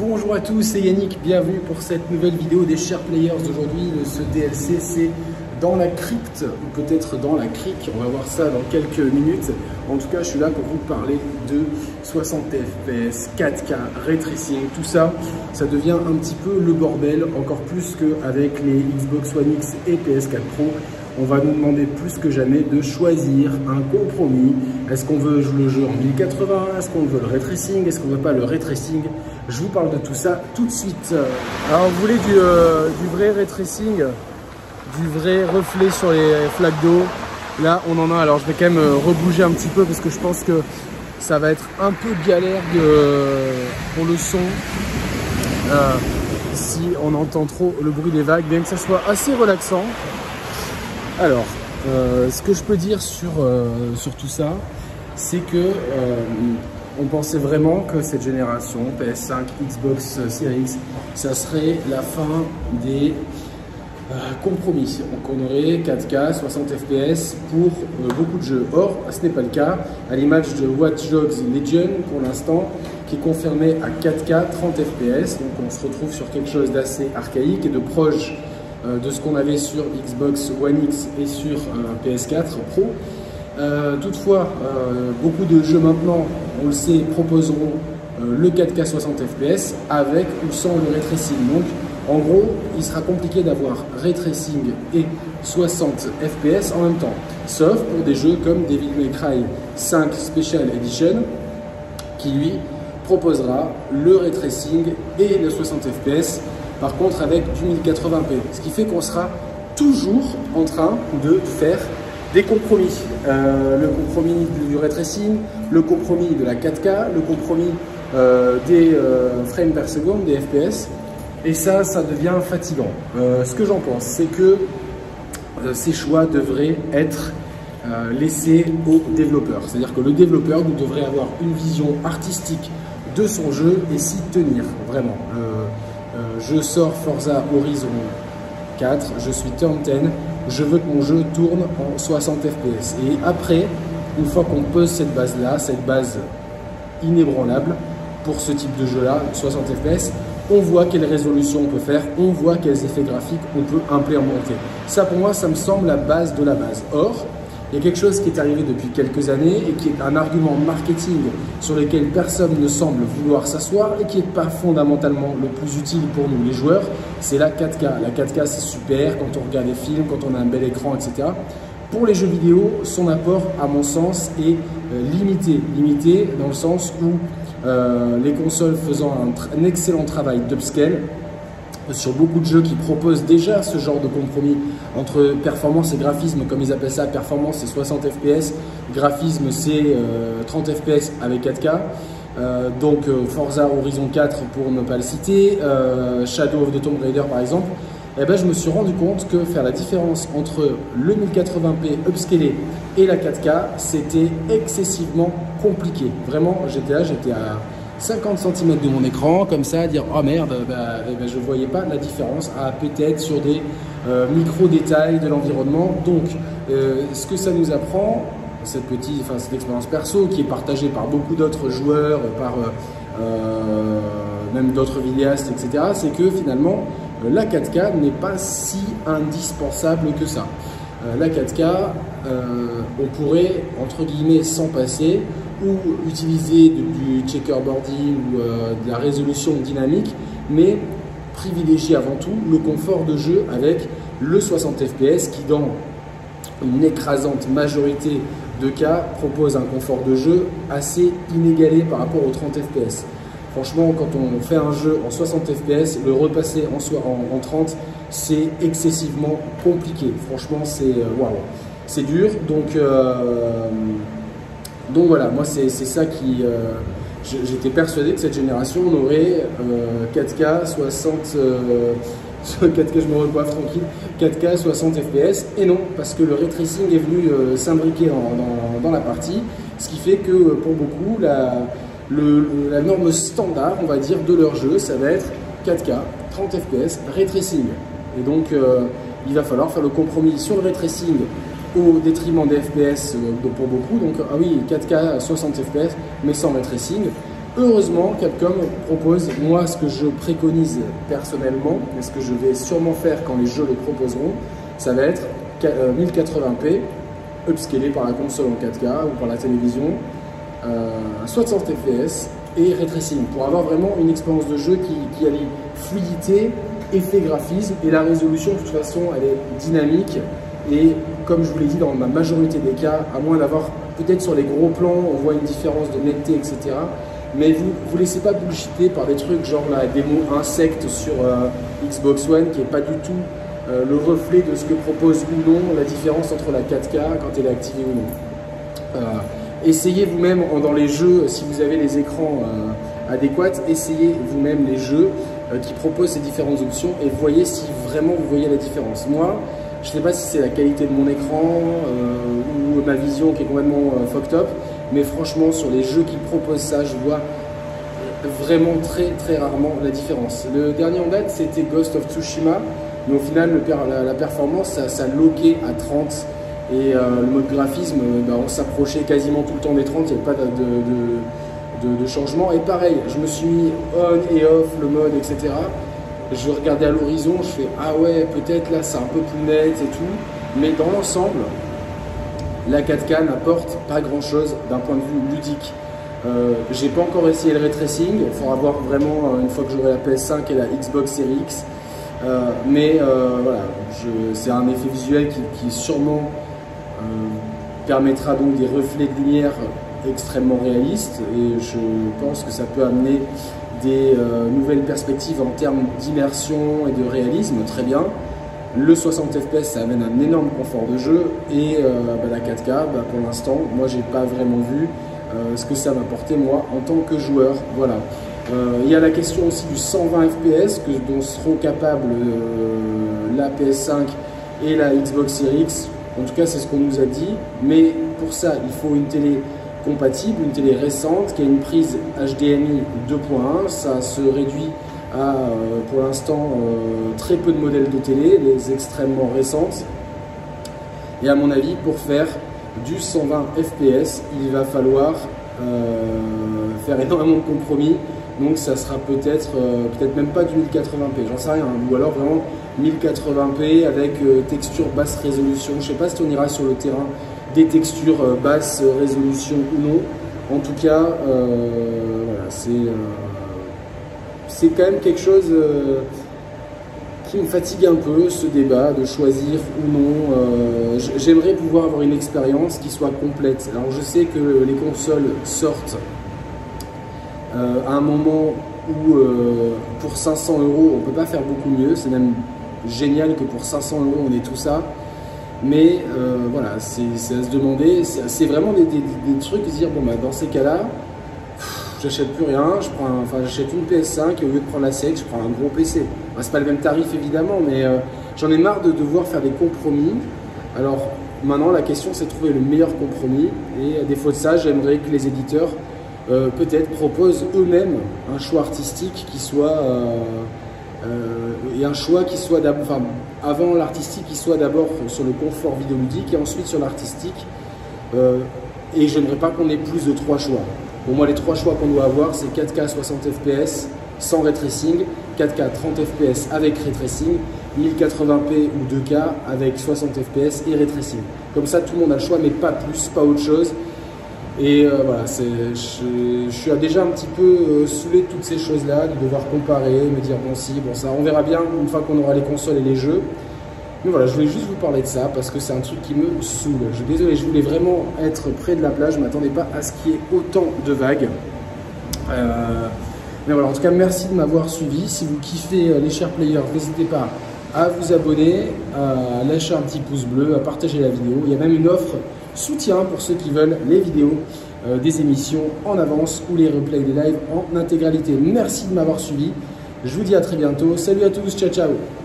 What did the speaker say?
Bonjour à tous, c'est Yannick, bienvenue pour cette nouvelle vidéo des Share Players d'aujourd'hui. Ce DLC, c'est dans la crypte, ou peut-être dans la crique, on va voir ça dans quelques minutes. En tout cas, je suis là pour vous parler de 60 FPS, 4K, ray tracing, tout ça, ça devient un petit peu le bordel, encore plus qu'avec les Xbox One X et PS4 Pro on va nous demander plus que jamais de choisir un compromis. Est-ce qu'on veut jouer le jeu en 1080 Est-ce qu'on veut le ray tracing? Est-ce qu'on veut pas le ray tracing? Je vous parle de tout ça tout de suite. Alors, vous voulez du, euh, vrai ray tracing? Du vrai reflet sur les flaques d'eau? Là, on en a. Alors, je vais quand même euh, rebouger un petit peu parce que je pense que ça va être un peu galère pour le son. Euh, si on entend trop le bruit des vagues, bien que ça soit assez relaxant. Alors, euh, ce que je peux dire sur, sur tout ça, c'est que on pensait vraiment que cette génération PS5, Xbox Series X, ça serait la fin des euh, compromis. Donc on aurait 4K, 60 FPS pour euh, beaucoup de jeux. Or, ce n'est pas le cas, à l'image de Watch Dogs Legion pour l'instant, qui est confirmé à 4K, 30 FPS. Donc on se retrouve sur quelque chose d'assez archaïque et de proche euh, de ce qu'on avait sur Xbox One X et sur PS4 Pro. toutefois, beaucoup de jeux maintenant, on le sait, proposeront le 4K 60 FPS avec ou sans le ray tracing. Donc en gros, il sera compliqué d'avoir ray tracing et 60 FPS en même temps, sauf pour des jeux comme Devil May Cry 5 Special Edition, qui lui proposera le ray tracing et le 60 FPS, par contre avec du 1080p. Ce qui fait qu'on sera toujours en train de faire des compromis. Euh, le compromis du ray tracing, le compromis de la 4K, le compromis euh, des euh, frames per seconde, des FPS. Et ça, ça devient fatigant. Ce que j'en pense, c'est que ces choix devraient être laissés aux développeurs. C'est-à-dire que le développeur devrait avoir une vision artistique de son jeu et s'y tenir, vraiment. Je sors Forza Horizon 4, je suis turn 10, je veux que mon jeu tourne en 60 FPS. Et après, une fois qu'on pose cette base-là, cette base inébranlable, pour ce type de jeu-là, 60 FPS, on voit quelle résolution on peut faire, on voit quels effets graphiques on peut implémenter. Ça, pour moi, ça me semble la base de la base. Or, il y a quelque chose qui est arrivé depuis quelques années et qui est un argument marketing sur lequel personne ne semble vouloir s'asseoir et qui n'est pas fondamentalement le plus utile pour nous, les joueurs, c'est la 4K. La 4K, c'est super quand on regarde des films, quand on a un bel écran, etc. Pour les jeux vidéo, son apport, à mon sens, est euh, limité. Limité dans le sens où euh, les consoles faisant un, excellent travail d'upscale sur beaucoup de jeux qui proposent déjà ce genre de compromis entre performance et graphisme, comme ils appellent ça, performance c'est 60 fps, graphisme c'est 30 euh, fps avec 4K. Euh, donc Forza Horizon 4 pour ne pas le citer, Shadow of the Tomb Raider par exemple, eh ben, je me suis rendu compte que faire la différence entre le 1080p upscalé et la 4K, c'était excessivement compliqué. Vraiment, j'étais là, j'étais à 50 cm de mon écran, comme ça, dire oh merde, bah, eh ben, je ne voyais pas la différence, à peut-être sur des euh, micro-détails de l'environnement. Donc, euh, ce que ça nous apprend, cette petite, enfin, cette expérience perso qui est partagée par beaucoup d'autres joueurs, par euh, même d'autres vidéastes, etc., c'est que finalement, la 4K n'est pas si indispensable que ça. Euh, la 4K, euh, on pourrait, entre guillemets, s'en passer ou utiliser du checkerboarding ou euh, de la résolution dynamique, mais privilégier avant tout le confort de jeu avec le 60 fps qui, dans une écrasante majorité de cas, propose un confort de jeu assez inégalé par rapport aux 30 fps. Franchement, quand on fait un jeu en 60 fps, le repasser en, en, 30, c'est excessivement compliqué. Franchement, c'est euh, waouh, c'est dur. Donc, euh, donc voilà, moi c'est ça qui. Euh, j'étais persuadé que cette génération on aurait 4K 60. 4K, je me recoiffe tranquille, 4K 60 fps, et non, parce que le ray tracing est venu s'imbriquer dans, dans, la partie, ce qui fait que pour beaucoup, la, la norme standard, on va dire, de leur jeu, ça va être 4K, 30 FPS, ray tracing. Et donc, euh, il va falloir faire le compromis sur le ray tracing au détriment des FPS euh, pour beaucoup. Donc, ah oui, 4K, 60 FPS, mais sans ray tracing. heureusement, Capcom propose, moi, ce que je préconise personnellement, et ce que je vais sûrement faire quand les jeux le proposeront, ça va être 1080p, euh, upscalé par la console en 4K ou par la télévision, 60 fps et ray tracing, pour avoir vraiment une expérience de jeu qui, qui allie fluidité, effet graphisme, et la résolution, de toute façon, elle est dynamique, et comme je vous l'ai dit, dans la majorité des cas, à moins d'avoir peut-être sur les gros plans, on voit une différence de netteté, etc. Mais vous vous laissez pas bullshiter par des trucs genre la démo insecte sur euh, Xbox One qui est pas du tout euh, le reflet de ce que propose ou non la différence entre la 4K quand elle est activée ou non. Euh, essayez vous-même dans les jeux, si vous avez les écrans adéquats, essayez vous-même les jeux qui proposent ces différentes options et voyez si vraiment vous voyez la différence. Moi, je ne sais pas si c'est la qualité de mon écran ou ma vision qui est complètement fucked up, mais franchement, sur les jeux qui proposent ça, je vois vraiment très très rarement la différence. Le dernier en date, c'était Ghost of Tsushima, mais au final, la, performance, ça, ça loqué à 30. Et euh, le mode graphisme, bah, on s'approchait quasiment tout le temps des 30, il n'y avait pas de, changement. Et pareil, je me suis mis on et off le mode, etc. Je regardais à l'horizon, je fais ah ouais, peut-être là c'est un peu plus net et tout. Mais dans l'ensemble, la 4K n'apporte pas grand chose d'un point de vue ludique. Euh, j'ai pas encore essayé le ray tracing, il faudra voir vraiment euh, une fois que j'aurai la PS5 et la Xbox Series X. Euh, mais voilà, c'est un effet visuel qui, sûrement permettra donc des reflets de lumière extrêmement réalistes et je pense que ça peut amener des nouvelles perspectives en termes d'immersion et de réalisme, très bien. Le 60 fps, ça amène un énorme confort de jeu et euh, bah, la 4K, bah, pour l'instant, moi j'ai pas vraiment vu euh, ce que ça va porter moi en tant que joueur. Voilà. Euh, il y a la question aussi du 120 fps que, dont seront capables la PS5 et la Xbox Series X. En tout cas, c'est ce qu'on nous a dit. Mais pour ça, il faut une télé compatible, une télé récente qui a une prise HDMI 2.1. Ça se réduit à, euh, pour l'instant, euh, très peu de modèles de télé, les extrêmement récentes. Et à mon avis, pour faire du 120 fps, il va falloir euh, faire énormément de compromis. Donc ça sera peut-être peut-être même pas du 1080p, j'en sais rien. Ou alors vraiment 1080p avec texture basse résolution. Je sais pas si on ira sur le terrain des textures basse résolution ou non. En tout cas, voilà, c'est c'est quand même quelque chose euh, qui me fatigue un peu, ce débat de choisir ou non. Euh, j'aimerais pouvoir avoir une expérience qui soit complète. Alors je sais que les consoles sortent euh, à un moment où pour 500 euros on ne peut pas faire beaucoup mieux. C'est même génial que pour 500 euros on ait tout ça. Mais voilà, c'est à se demander, c'est vraiment des, trucs, de dire, bon bah dans ces cas-là, j'achète plus rien, enfin, j'achète une PS5 et au lieu de prendre la CX, je prends un gros PC. Ce c'est pas le même tarif évidemment, mais euh, j'en ai marre de devoir faire des compromis. Alors maintenant, la question c'est de trouver le meilleur compromis et à défaut de ça, j'aimerais que les éditeurs euh, peut-être proposent eux-mêmes un choix artistique qui soit euh, et un choix qui soit d'abord, avant l'artistique, qui soit d'abord sur le confort vidéoludique et ensuite sur l'artistique. et j'aimerais pas qu'on ait plus de trois choix. Pour moi, les trois choix qu'on doit avoir, c'est 4K 60 fps sans ray tracing, 4K 30 fps avec ray tracing, 1080p ou 2K avec 60 fps et ray tracing. Comme ça, tout le monde a le choix, mais pas plus, pas autre chose. Et euh, voilà, je, suis déjà un petit peu euh, saoulé de toutes ces choses-là, de devoir comparer, me dire bon si, bon ça, on verra bien une fois qu'on aura les consoles et les jeux. Mais voilà, je voulais juste vous parler de ça parce que c'est un truc qui me saoule. Je suis désolé, je voulais vraiment être près de la plage. Je ne m'attendais pas à ce qu'il y ait autant de vagues. Euh, mais voilà, en tout cas, merci de m'avoir suivi. Si vous kiffez les chers players, n'hésitez pas à vous abonner, à lâcher un petit pouce bleu, à partager la vidéo. Il y a même une offre soutien pour ceux qui veulent les vidéos euh, des émissions en avance ou les replays des lives en intégralité. Merci de m'avoir suivi. Je vous dis à très bientôt. Salut à tous, ciao ciao